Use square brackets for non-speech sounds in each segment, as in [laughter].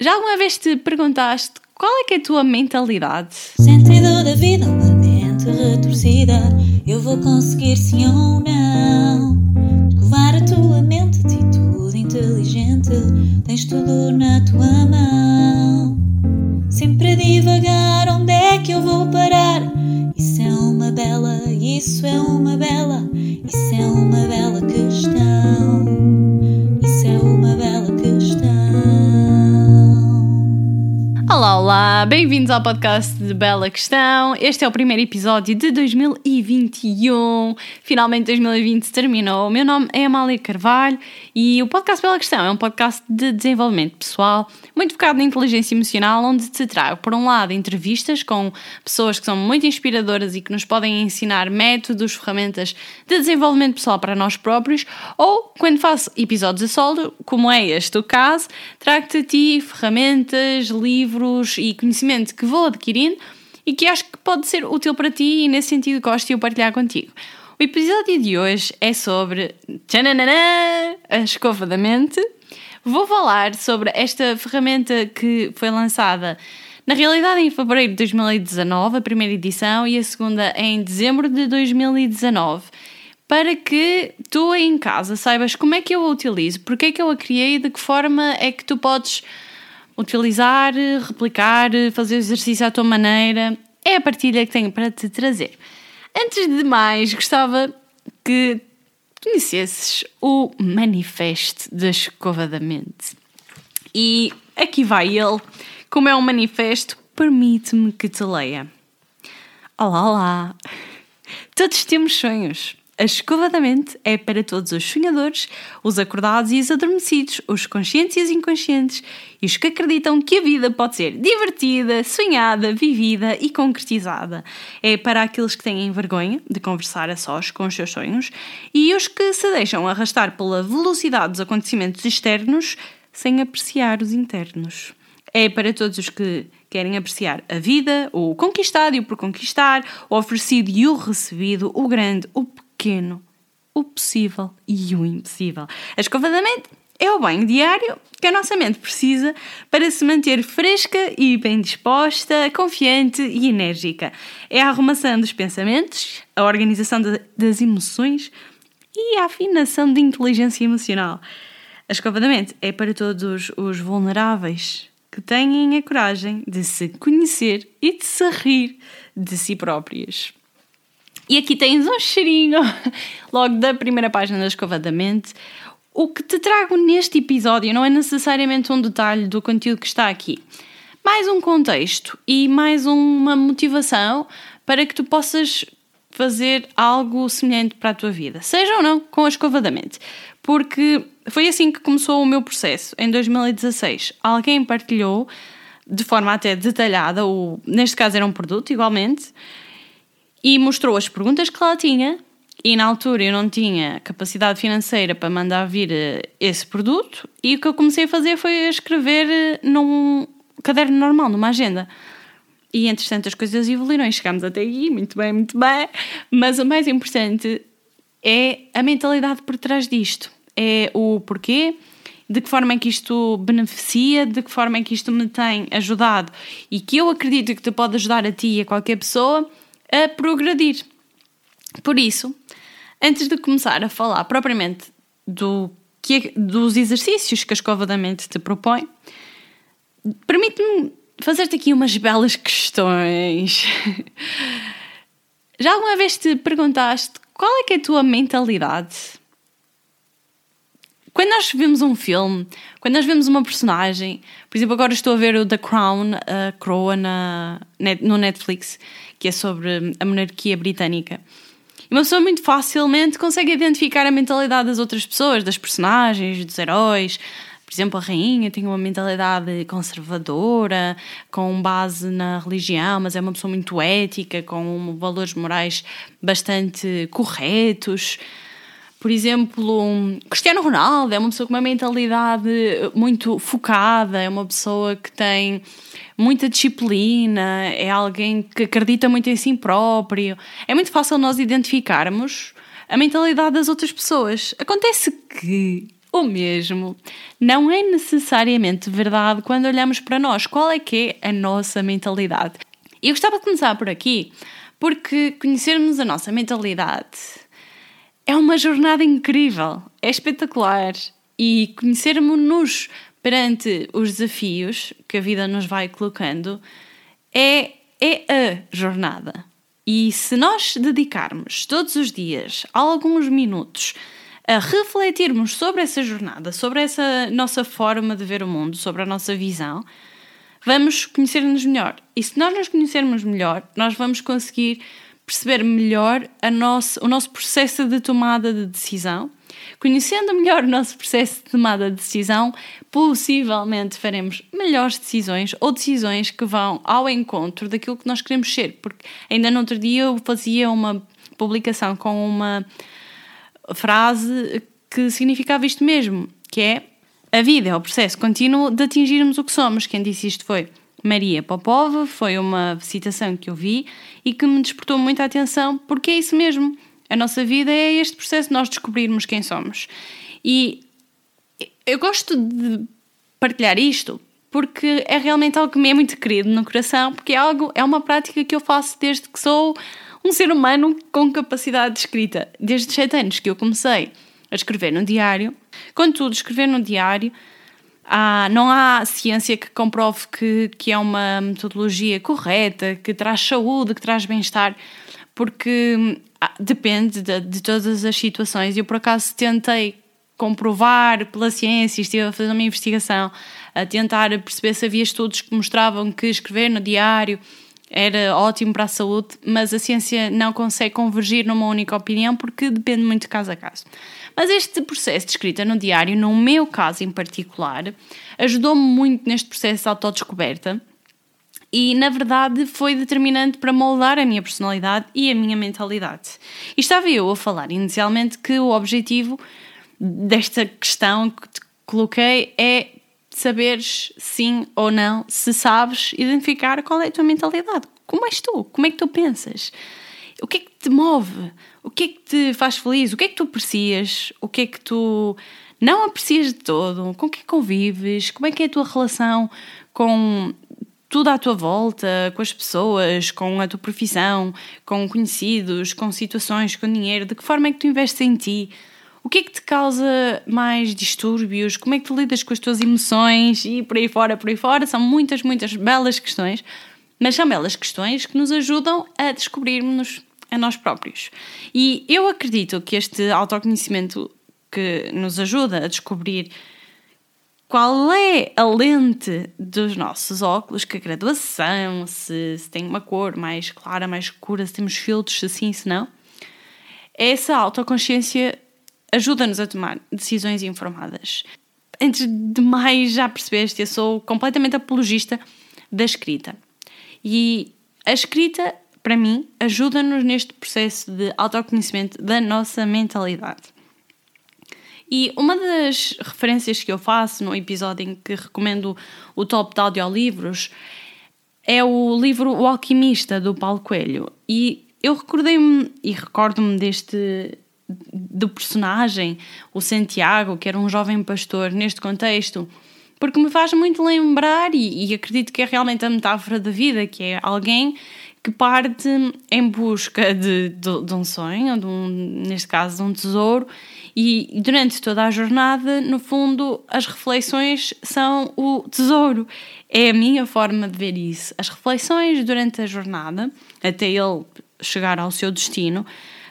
Já alguma vez te perguntaste qual é que é a tua mentalidade? Sentido da vida, uma mente retorcida. Eu vou conseguir sim ou não. Escovar a tua mente, atitude inteligente. Tens tudo na tua mão. Sempre a divagar, onde é que eu vou parar? Isso é uma bela, isso é uma bela, isso é uma bela Olá, bem-vindos ao podcast de Bela Questão. Este é o primeiro episódio de 2021. Finalmente 2020 terminou. O meu nome é Amália Carvalho e o podcast Bela Questão é um podcast de desenvolvimento pessoal, muito focado na inteligência emocional, onde te trago, por um lado, entrevistas com pessoas que são muito inspiradoras e que nos podem ensinar métodos, ferramentas de desenvolvimento pessoal para nós próprios, ou quando faço episódios a solo, como é este o caso, trago-te a ti ferramentas, livros e conhecimento que vou adquirindo e que acho que pode ser útil para ti e nesse sentido gosto de eu partilhar contigo. O episódio de hoje é sobre tchananana, a escova da mente. Vou falar sobre esta ferramenta que foi lançada na realidade em fevereiro de 2019, a primeira edição, e a segunda em dezembro de 2019 para que tu em casa saibas como é que eu a utilizo, porque é que eu a criei e de que forma é que tu podes utilizar, replicar, fazer o exercício à tua maneira. É a partilha que tenho para te trazer. Antes de mais, gostava que conhecesses o Manifesto da Escova da Mente. E aqui vai ele. Como é um manifesto, permite-me que te leia. Olá, olá! Todos temos sonhos. A escova da mente é para todos os sonhadores, os acordados e os adormecidos, os conscientes e os inconscientes, e os que acreditam que a vida pode ser divertida, sonhada, vivida e concretizada. É para aqueles que têm vergonha de conversar a sós com os seus sonhos e os que se deixam arrastar pela velocidade dos acontecimentos externos sem apreciar os internos. É para todos os que querem apreciar a vida, o conquistado e o por conquistar, o oferecido e o recebido, o grande, o pequeno, o possível e o impossível. A escova da mente é o banho diário que a nossa mente precisa para se manter fresca e bem disposta, confiante e enérgica. É a arrumação dos pensamentos, a organização de, das emoções e a afinação de inteligência emocional. A escova da mente é para todos os vulneráveis que têm a coragem de se conhecer e de se rir de si próprios. E aqui tens um cheirinho, [laughs] logo da primeira página da Escova da Mente. O que te trago neste episódio não é necessariamente um detalhe do conteúdo que está aqui, mais um contexto e mais uma motivação para que tu possas fazer algo semelhante para a tua vida, seja ou não com a escova da mente. Porque foi assim que começou o meu processo, em 2016. Alguém partilhou de forma até detalhada, o, neste caso era um produto igualmente, e mostrou as perguntas que ela tinha. E na altura eu não tinha capacidade financeira para mandar vir eh, esse produto, e o que eu comecei a fazer foi escrever eh, num caderno normal, numa agenda. E entretanto as coisas evoluíram e chegámos até aí, muito bem, muito bem. Mas o mais importante é a mentalidade por trás disto. É o porquê, de que forma é que isto beneficia, de que forma é que isto me tem ajudado e que eu acredito que te pode ajudar a ti e a qualquer pessoa a progredir. Por isso, antes de começar a falar propriamente do que é, dos exercícios que a escova da mente te propõe, permite-me fazer-te aqui umas belas questões. [laughs] Já alguma vez te perguntaste qual é que é a tua mentalidade? Quando nós vemos um filme, quando nós vemos uma personagem, por exemplo, agora estou a ver o The Crown, a Croa na, no Netflix, que é sobre a monarquia britânica. E uma pessoa muito facilmente consegue identificar a mentalidade das outras pessoas, das personagens, dos heróis. Por exemplo, a rainha tem uma mentalidade conservadora, com base na religião, mas é uma pessoa muito ética, com valores morais bastante corretos. Por exemplo, Cristiano Ronaldo é uma pessoa com uma mentalidade muito focada, é uma pessoa que tem muita disciplina, é alguém que acredita muito em si próprio. É muito fácil nós identificarmos a mentalidade das outras pessoas. Acontece que o mesmo não é necessariamente verdade quando olhamos para nós. Qual é que é a nossa mentalidade? Eu gostava de começar por aqui, porque conhecermos a nossa mentalidade é uma jornada incrível, é espetacular e conhecermos-nos perante os desafios que a vida nos vai colocando é, é a jornada. E se nós dedicarmos todos os dias alguns minutos a refletirmos sobre essa jornada, sobre essa nossa forma de ver o mundo, sobre a nossa visão, vamos conhecer-nos melhor. E se nós nos conhecermos melhor, nós vamos conseguir perceber melhor nosso, o nosso processo de tomada de decisão. Conhecendo melhor o nosso processo de tomada de decisão, possivelmente faremos melhores decisões ou decisões que vão ao encontro daquilo que nós queremos ser. Porque ainda no outro dia eu fazia uma publicação com uma frase que significava isto mesmo, que é a vida é o processo contínuo de atingirmos o que somos. Quem disse isto foi Maria Popova, foi uma citação que eu vi e que me despertou muita atenção, porque é isso mesmo. A nossa vida é este processo de nós descobrirmos quem somos. E eu gosto de partilhar isto porque é realmente algo que me é muito querido no coração, porque é algo, é uma prática que eu faço desde que sou um ser humano com capacidade de escrita. Desde os 7 anos que eu comecei a escrever no diário. Contudo, escrever no diário, há, não há ciência que comprove que, que é uma metodologia correta, que traz saúde, que traz bem-estar, porque ah, depende de, de todas as situações. Eu, por acaso, tentei comprovar pela ciência, estive a fazer uma investigação, a tentar perceber se havia estudos que mostravam que escrever no diário era ótimo para a saúde, mas a ciência não consegue convergir numa única opinião porque depende muito de caso a caso. Mas este processo de escrita no diário, no meu caso em particular, ajudou-me muito neste processo de autodescoberta e, na verdade, foi determinante para moldar a minha personalidade e a minha mentalidade. E estava eu a falar inicialmente que o objetivo desta questão que te coloquei é saberes sim ou não, se sabes identificar qual é a tua mentalidade. Como és tu? Como é que tu pensas? O que é que te move? O que é que te faz feliz? O que é que tu aprecias? O que é que tu não aprecias de todo? Com que convives? Como é que é a tua relação com tudo à tua volta, com as pessoas, com a tua profissão, com conhecidos, com situações, com dinheiro? De que forma é que tu investes em ti? O que é que te causa mais distúrbios? Como é que tu lidas com as tuas emoções e por aí fora, por aí fora? São muitas, muitas belas questões, mas são belas questões que nos ajudam a descobrirmos a nós próprios. E eu acredito que este autoconhecimento que nos ajuda a descobrir qual é a lente dos nossos óculos, que a graduação, se, se tem uma cor mais clara, mais escura, se temos filtros, se sim, se não. Essa autoconsciência ajuda-nos a tomar decisões informadas. Antes de mais, já percebeste, eu sou completamente apologista da escrita. E a escrita, para mim, ajuda-nos neste processo de autoconhecimento da nossa mentalidade. E uma das referências que eu faço no episódio em que recomendo o top de audiolivros é o livro O Alquimista, do Paulo Coelho. E eu recordei-me e recordo-me deste, do personagem, o Santiago, que era um jovem pastor, neste contexto, porque me faz muito lembrar, e, e acredito que é realmente a metáfora da vida, que é alguém que parte em busca de, de, de um sonho, de um, neste caso de um tesouro, e durante toda a jornada, no fundo, as reflexões são o tesouro. É a minha forma de ver isso. As reflexões durante a jornada, até ele chegar ao seu destino,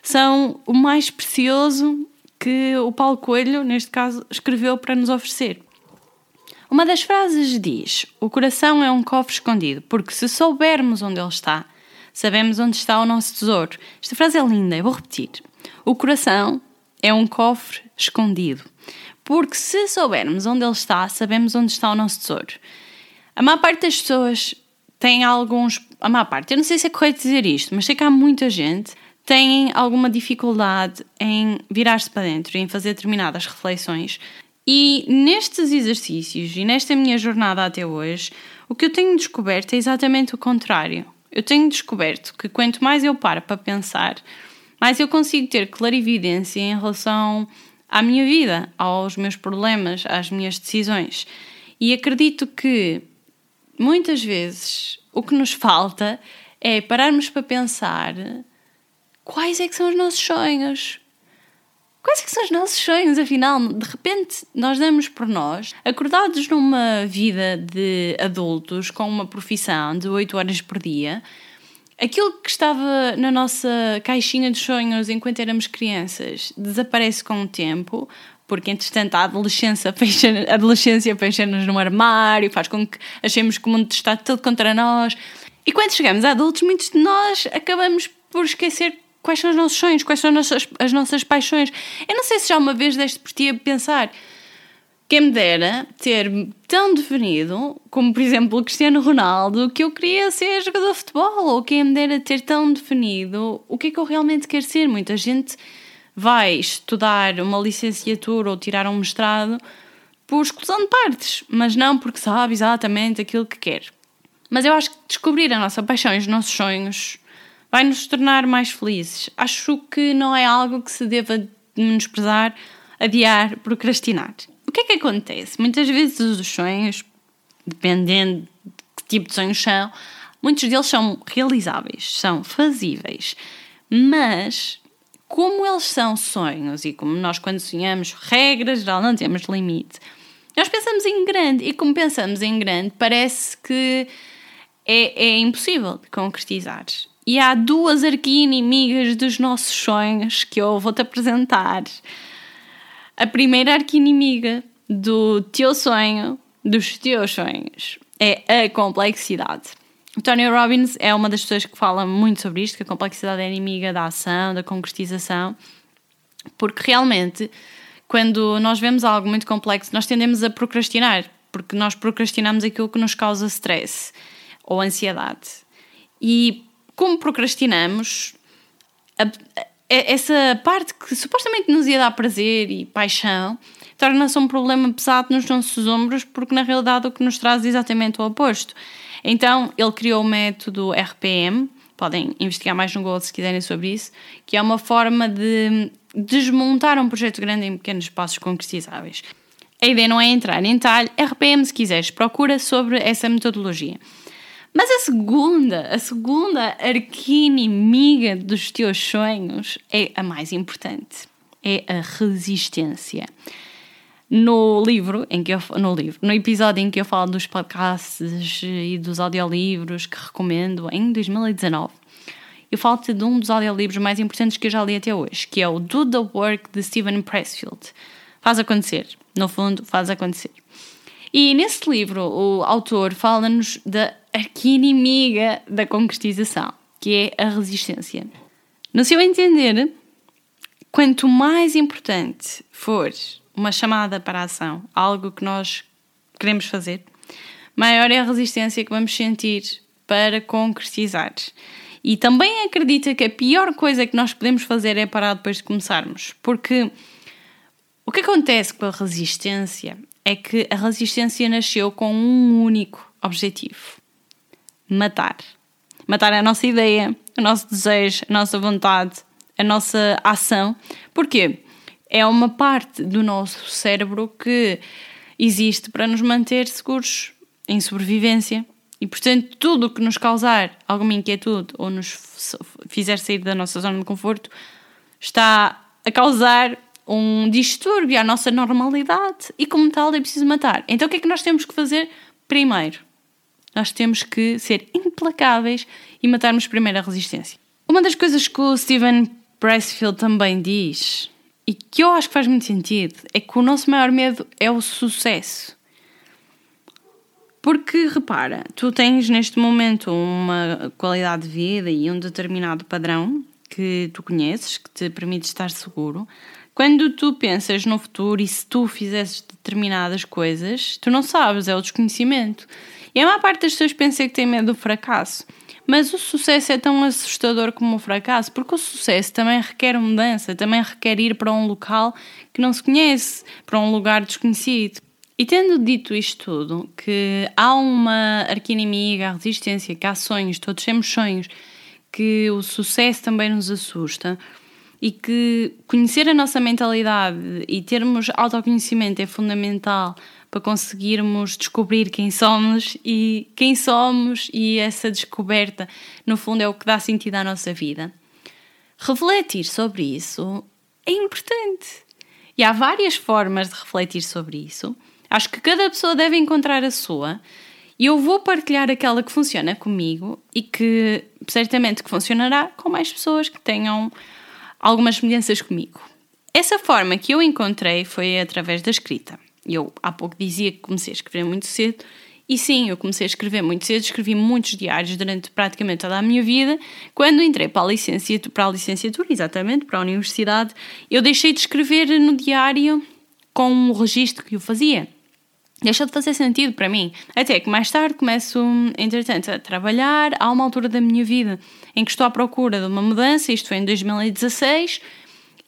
são o mais precioso que o Paulo Coelho, neste caso, escreveu para nos oferecer. Uma das frases diz: O coração é um cofre escondido, porque se soubermos onde ele está, sabemos onde está o nosso tesouro. Esta frase é linda, eu vou repetir. O coração é um cofre escondido, porque se soubermos onde ele está, sabemos onde está o nosso tesouro. A maior parte das pessoas tem alguns. A maior parte, eu não sei se é correto dizer isto, mas sei que há muita gente têm alguma dificuldade em virar-se para dentro em fazer determinadas reflexões. E nestes exercícios e nesta minha jornada até hoje, o que eu tenho descoberto é exatamente o contrário. Eu tenho descoberto que quanto mais eu paro para pensar, mais eu consigo ter clarividência em relação à minha vida, aos meus problemas, às minhas decisões. E acredito que muitas vezes o que nos falta é pararmos para pensar quais é que são os nossos sonhos. Quais é que são os nossos sonhos, afinal? De repente, nós damos por nós, acordados numa vida de adultos, com uma profissão de 8 horas por dia, aquilo que estava na nossa caixinha de sonhos enquanto éramos crianças desaparece com o tempo, porque entretanto a adolescência fecha, a adolescência fecha-nos no armário, faz com que achemos que o mundo está todo contra nós. E quando chegamos a adultos, muitos de nós acabamos por esquecer quais são os nossos sonhos, quais são as nossas, as nossas paixões. Eu não sei se já uma vez deste por ti a pensar. Quem me dera ter tão definido, como por exemplo o Cristiano Ronaldo, que eu queria ser jogador de futebol, ou quem me dera ter tão definido o que é que eu realmente quero ser. Muita gente vai estudar uma licenciatura ou tirar um mestrado por exclusão de partes, mas não porque sabe exatamente aquilo que quer. Mas eu acho que descobrir a nossa paixão e os nossos sonhos vai nos tornar mais felizes. Acho que não é algo que se deva menosprezar, adiar, procrastinar. O que é que acontece? Muitas vezes os sonhos, dependendo de que tipo de sonhos são, muitos deles são realizáveis, são fazíveis. Mas, como eles são sonhos e como nós, quando sonhamos, regra geral, não temos limite, nós pensamos em grande. E como pensamos em grande, parece que é, é impossível de concretizar. E há duas arqui-inimigas dos nossos sonhos que eu vou-te apresentar. A primeira arqui-inimiga do teu sonho, dos teus sonhos, é a complexidade. Tony Robbins é uma das pessoas que fala muito sobre isto, que a complexidade é inimiga da ação, da concretização, porque realmente, quando nós vemos algo muito complexo, nós tendemos a procrastinar, porque nós procrastinamos aquilo que nos causa stress ou ansiedade. E como procrastinamos, a, a, essa parte que supostamente nos ia dar prazer e paixão torna-se um problema pesado nos nossos ombros, porque na realidade o que nos traz é exatamente o oposto. Então ele criou o método RPM, podem investigar mais no Google se quiserem sobre isso, que é uma forma de desmontar um projeto grande em pequenos passos concretizáveis. A ideia não é entrar em detalhe, RPM se quiseres, procura sobre essa metodologia. Mas a segunda, a segunda arqui-inimiga dos teus sonhos é a mais importante. É a resistência. No livro, em que eu, no livro, no episódio em que eu falo dos podcasts e dos audiolivros que recomendo em 2019, eu falo-te de um dos audiolivros mais importantes que eu já li até hoje, que é o Do the Work de Steven Pressfield. Faz acontecer. No fundo, faz acontecer. E nesse livro, o autor fala-nos da arqui-inimiga da concretização, que é a resistência. No seu entender, quanto mais importante for uma chamada para a ação, algo que nós queremos fazer, maior é a resistência que vamos sentir para concretizar. E também acredita que a pior coisa que nós podemos fazer é parar depois de começarmos, porque o que acontece com a resistência é que a resistência nasceu com um único objetivo: matar. Matar a nossa ideia, o nosso desejo, a nossa vontade, a nossa ação. Porquê? É uma parte do nosso cérebro que existe para nos manter seguros em sobrevivência. E, portanto, tudo o que nos causar alguma inquietude ou nos fizer sair da nossa zona de conforto está a causar um distúrbio à nossa normalidade e, como tal, é preciso matar. Então, o que é que nós temos que fazer primeiro? Nós temos que ser implacáveis e matarmos primeiro a resistência. Uma das coisas que o Steven Pressfield também diz, e que eu acho que faz muito sentido, é que o nosso maior medo é o sucesso. Porque, repara, tu tens neste momento uma qualidade de vida e um determinado padrão que tu conheces, que te permite estar seguro. Quando tu pensas no futuro e se tu fizesses determinadas coisas, tu não sabes, é o desconhecimento. E a maior parte das pessoas pensa que tem medo do fracasso. Mas o sucesso é tão assustador como o fracasso, porque o sucesso também requer mudança, também requer ir para um local que não se conhece, para um lugar desconhecido. E tendo dito isto tudo, que há uma arquinimiga, a resistência, que há sonhos, todos temos sonhos, que o sucesso também nos assusta, e que conhecer a nossa mentalidade e termos autoconhecimento é fundamental para conseguirmos descobrir quem somos e quem somos e essa descoberta, no fundo, é o que dá sentido à nossa vida. Refletir sobre isso é importante. E há várias formas de refletir sobre isso. Acho que cada pessoa deve encontrar a sua. E eu vou partilhar aquela que funciona comigo e que certamente que funcionará com mais pessoas que tenham algumas semelhanças comigo. Essa forma que eu encontrei foi através da escrita. Eu há pouco dizia que comecei a escrever muito cedo, e sim, eu comecei a escrever muito cedo, escrevi muitos diários durante praticamente toda a minha vida. Quando entrei para a licenciatura, para a licenciatura exatamente, para a universidade, eu deixei de escrever no diário com o registro que eu fazia. Deixou de fazer sentido para mim. Até que mais tarde começo, entretanto, a trabalhar. Há uma altura da minha vida em que estou à procura de uma mudança, isto foi em 2016,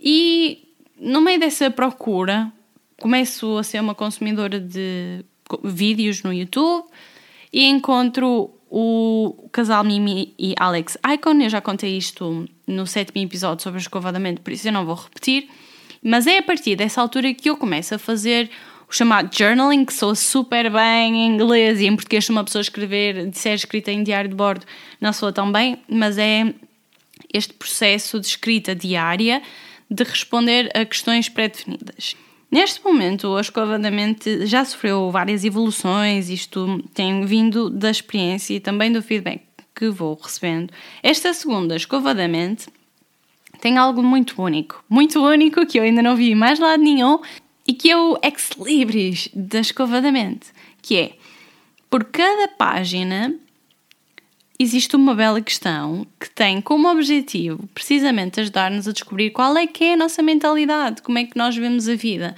e no meio dessa procura começo a ser uma consumidora de vídeos no YouTube e encontro o casal Mimi e Alex Icon. Eu já contei isto no sétimo episódio sobre o escovadamento, por isso eu não vou repetir. Mas é a partir dessa altura que eu começo a fazer o chamado journaling, que sou super bem em inglês e em português uma pessoa a escrever, de ser escrita em diário de bordo, não sou tão bem, mas é este processo de escrita diária de responder a questões pré-definidas. Neste momento, o escova da mente já sofreu várias evoluções, isto tem vindo da experiência e também do feedback que vou recebendo. Esta segunda escova da mente tem algo muito único, muito único que eu ainda não vi mais lado nenhum e que é o ex libris da escova da mente, que é por cada página existe uma bela questão que tem como objetivo precisamente ajudar-nos a descobrir qual é que é a nossa mentalidade, como é que nós vemos a vida.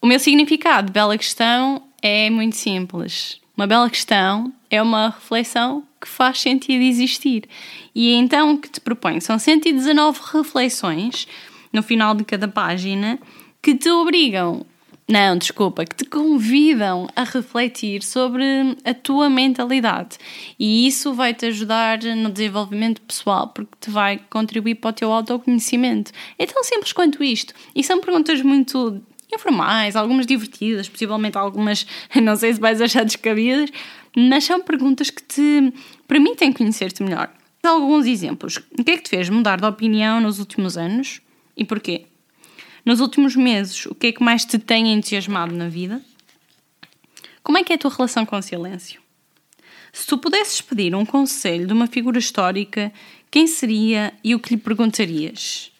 O meu significado de bela questão é muito simples. Uma bela questão é uma reflexão que faz sentido existir. E então o que te proponho são 119 reflexões no final de cada página que te obrigam não, desculpa, que te convidam a refletir sobre a tua mentalidade. E isso vai te ajudar no desenvolvimento pessoal, porque te vai contribuir para o teu autoconhecimento. É tão simples quanto isto. E são perguntas muito informais, algumas divertidas, possivelmente algumas, [laughs] não sei se vais achar descabidas, mas são perguntas que te permitem conhecer-te melhor. Alguns exemplos. O que é que te fez mudar de opinião nos últimos anos e porquê? Nos últimos meses, o que é que mais te tem entusiasmado na vida? Como é que é a tua relação com o silêncio? Se tu pudesses pedir um conselho de uma figura histórica, quem seria e o que lhe perguntarias?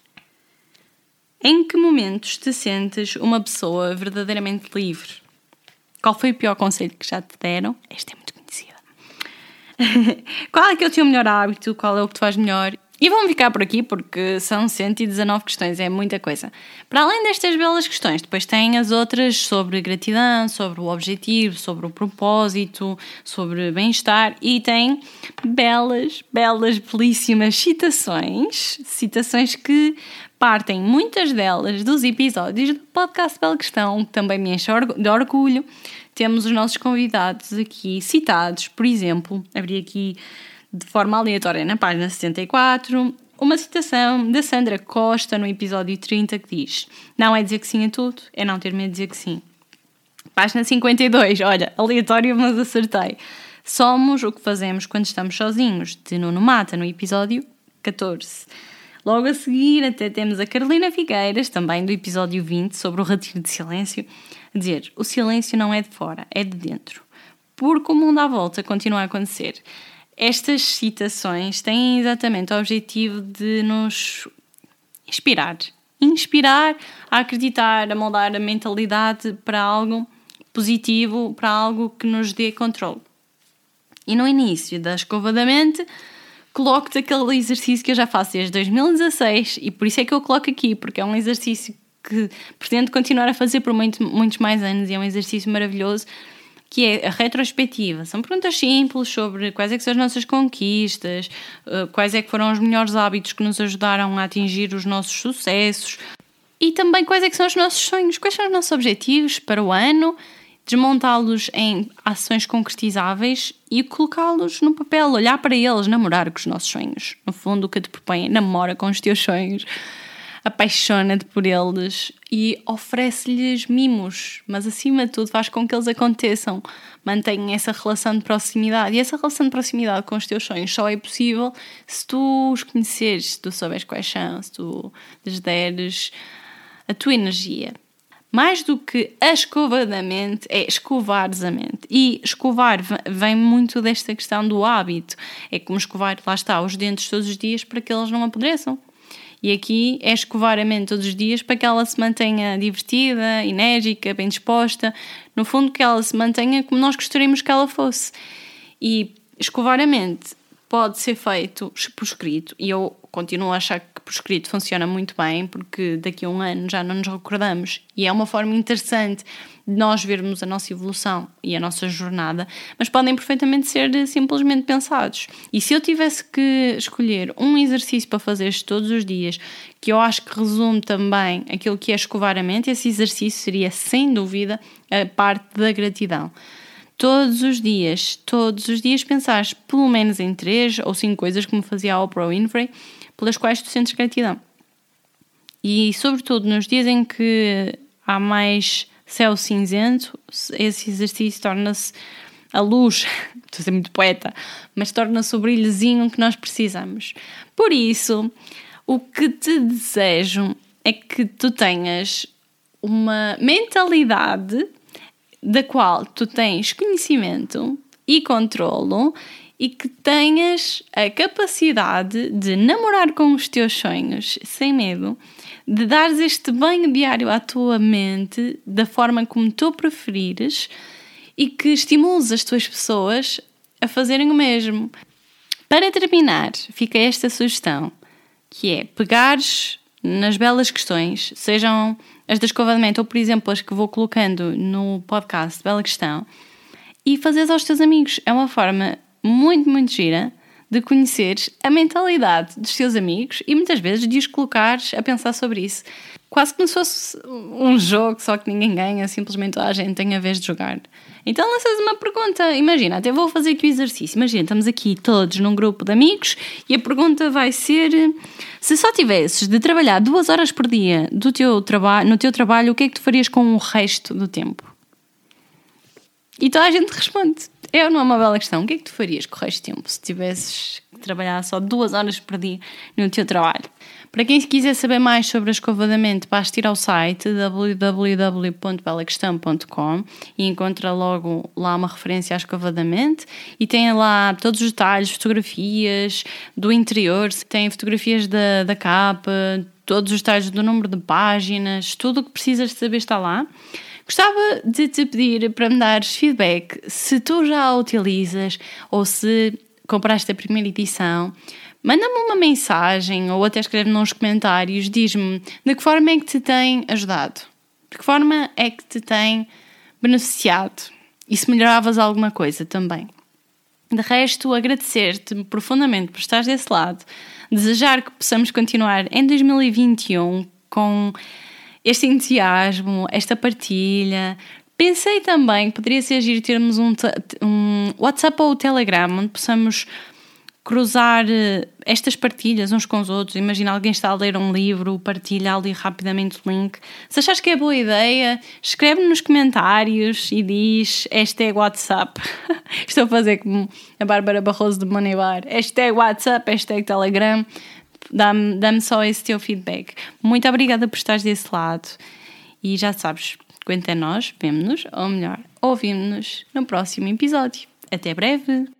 Em que momentos te sentes uma pessoa verdadeiramente livre? Qual foi o pior conselho que já te deram? Esta é muito conhecida. [laughs] Qual é que é o teu melhor hábito? Qual é o que tu faz melhor? E vamos ficar por aqui porque são 119 questões, é muita coisa. Para além destas belas questões, depois tem as outras sobre gratidão, sobre o objetivo, sobre o propósito, sobre bem-estar e tem belas, belas, belíssimas citações, citações que partem muitas delas dos episódios do podcast Bela Questão, que também me enche de orgulho. Temos os nossos convidados aqui citados, por exemplo, abri aqui de forma aleatória na página 74, uma citação da Sandra Costa no episódio 30 que diz: Não é dizer que sim a tudo, é não ter medo de dizer que sim. Página 52, olha, aleatório, mas acertei. Somos o que fazemos quando estamos sozinhos, de Nuno Mata, no episódio 14. Logo a seguir, até temos a Carolina Figueiras, também do episódio 20, sobre o retiro de silêncio, a dizer: O silêncio não é de fora, é de dentro. Porque o mundo à volta continua a acontecer. Estas citações têm exatamente o objetivo de nos inspirar. Inspirar a acreditar, a moldar a mentalidade para algo positivo, para algo que nos dê controle. E no início da escova da mente, coloco-te aquele exercício que eu já faço desde 2016 e por isso é que eu coloco aqui, porque é um exercício que pretendo continuar a fazer por muito, muitos mais anos e é um exercício maravilhoso que é a retrospectiva. São perguntas simples sobre quais é que são as nossas conquistas, eh, quais é que foram os melhores hábitos que nos ajudaram a atingir os nossos sucessos e também quais é que são os nossos sonhos, quais são os nossos objetivos para o ano, desmontá-los em ações concretizáveis e colocá-los no papel, olhar para eles, namorar com os nossos sonhos. No fundo, o que te propõe é namora com os teus sonhos. Apaixona-te por eles e oferece-lhes mimos, mas acima de tudo faz com que eles aconteçam. Mantenha essa relação de proximidade. E essa relação de proximidade com os teus sonhos só é possível se tu os conheceres, se tu souberes quais são, se tu lhes deres a tua energia. Mais do que a escova da mente, é escovares a mente. E escovar vem muito desta questão do hábito. É como escovar, lá está, os dentes todos os dias para que eles não apodreçam. E aqui é escovar a mente todos os dias para que ela se mantenha divertida, enérgica, bem disposta. No fundo, que ela se mantenha como nós gostaríamos que ela fosse. E escovar a mente pode ser feito por escrito, e eu continuo a achar que por escrito funciona muito bem, porque daqui a um ano já não nos recordamos, e é uma forma interessante de nós vermos a nossa evolução e a nossa jornada, mas podem perfeitamente ser simplesmente pensados. E se eu tivesse que escolher um exercício para fazer todos os dias, que eu acho que resume também aquilo que é escovar a mente, esse exercício seria sem dúvida a parte da gratidão todos os dias, todos os dias pensares pelo menos em três ou cinco coisas, como fazia a Oprah Winfrey, pelas quais tu sentes gratidão. E, sobretudo, nos dias em que há mais céu cinzento, esse exercício torna-se a luz, [laughs] estou a ser muito poeta, mas torna-se o brilhozinho que nós precisamos. Por isso, o que te desejo é que tu tenhas uma mentalidade da qual tu tens conhecimento e controlo e que tenhas a capacidade de namorar com os teus sonhos sem medo, de dares este banho diário à tua mente da forma como tu preferires e que estimules as tuas pessoas a fazerem o mesmo. Para terminar, fica esta sugestão, que é pegares nas belas questões, sejam as da escova de mente, ou por exemplo as que vou colocando no podcast Bela Questão, e fazeres aos teus amigos. É uma forma muito, muito gira de conheceres a mentalidade dos teus amigos e muitas vezes de os colocares a pensar sobre isso. Quase como se fosse um jogo, só que ninguém ganha, simplesmente a gente tem a vez de jogar. Então lanças uma pergunta. Imagina, até vou fazer aqui o exercício. Imagina, estamos aqui todos num grupo de amigos e a pergunta vai ser: se só tivesses de trabalhar duas horas por dia do teu no teu trabalho, o que é que tu farias com o resto do tempo? E toda a gente responde. Ou não é uma bela questão? O que é que tu farias com o resto do tempo se tivesses que trabalhar só duas horas por dia no teu trabalho? Para quem quiser saber mais sobre a escova da mente, basta ir ao site www.belaquestão.com e encontra logo lá uma referência à escova da mente e tem lá todos os detalhes, fotografias do interior, tem fotografias da, da capa, todos os detalhes do número de páginas, tudo o que precisas de saber está lá. Gostava de te pedir para me dares feedback se tu já a utilizas ou se compraste a primeira edição. Manda-me uma mensagem ou até escreve nos comentários, diz-me de que forma é que te tem ajudado, de que forma é que te tem beneficiado e se melhoravas alguma coisa também. De resto, agradecer-te profundamente por estar desse lado, desejar que possamos continuar em 2021 com este entusiasmo, esta partilha. Pensei também que poderia ser agir termos um, um WhatsApp ou Telegram onde possamos cruzar eh, estas partilhas uns com os outros. Imagina alguém está a ler um livro, partilha ali rapidamente o link. Se achas que é boa ideia, escreve nos comentários e diz hashtag WhatsApp. [laughs] Estou a fazer como a Bárbara Barroso do Moneybar. Hashtag WhatsApp, hashtag Telegram dá-me dá só esse teu feedback. Muito obrigada por estares desse lado. E já sabes, quanto a nós, vemo-nos, ou melhor, ouvimos-nos no próximo episódio. Até breve!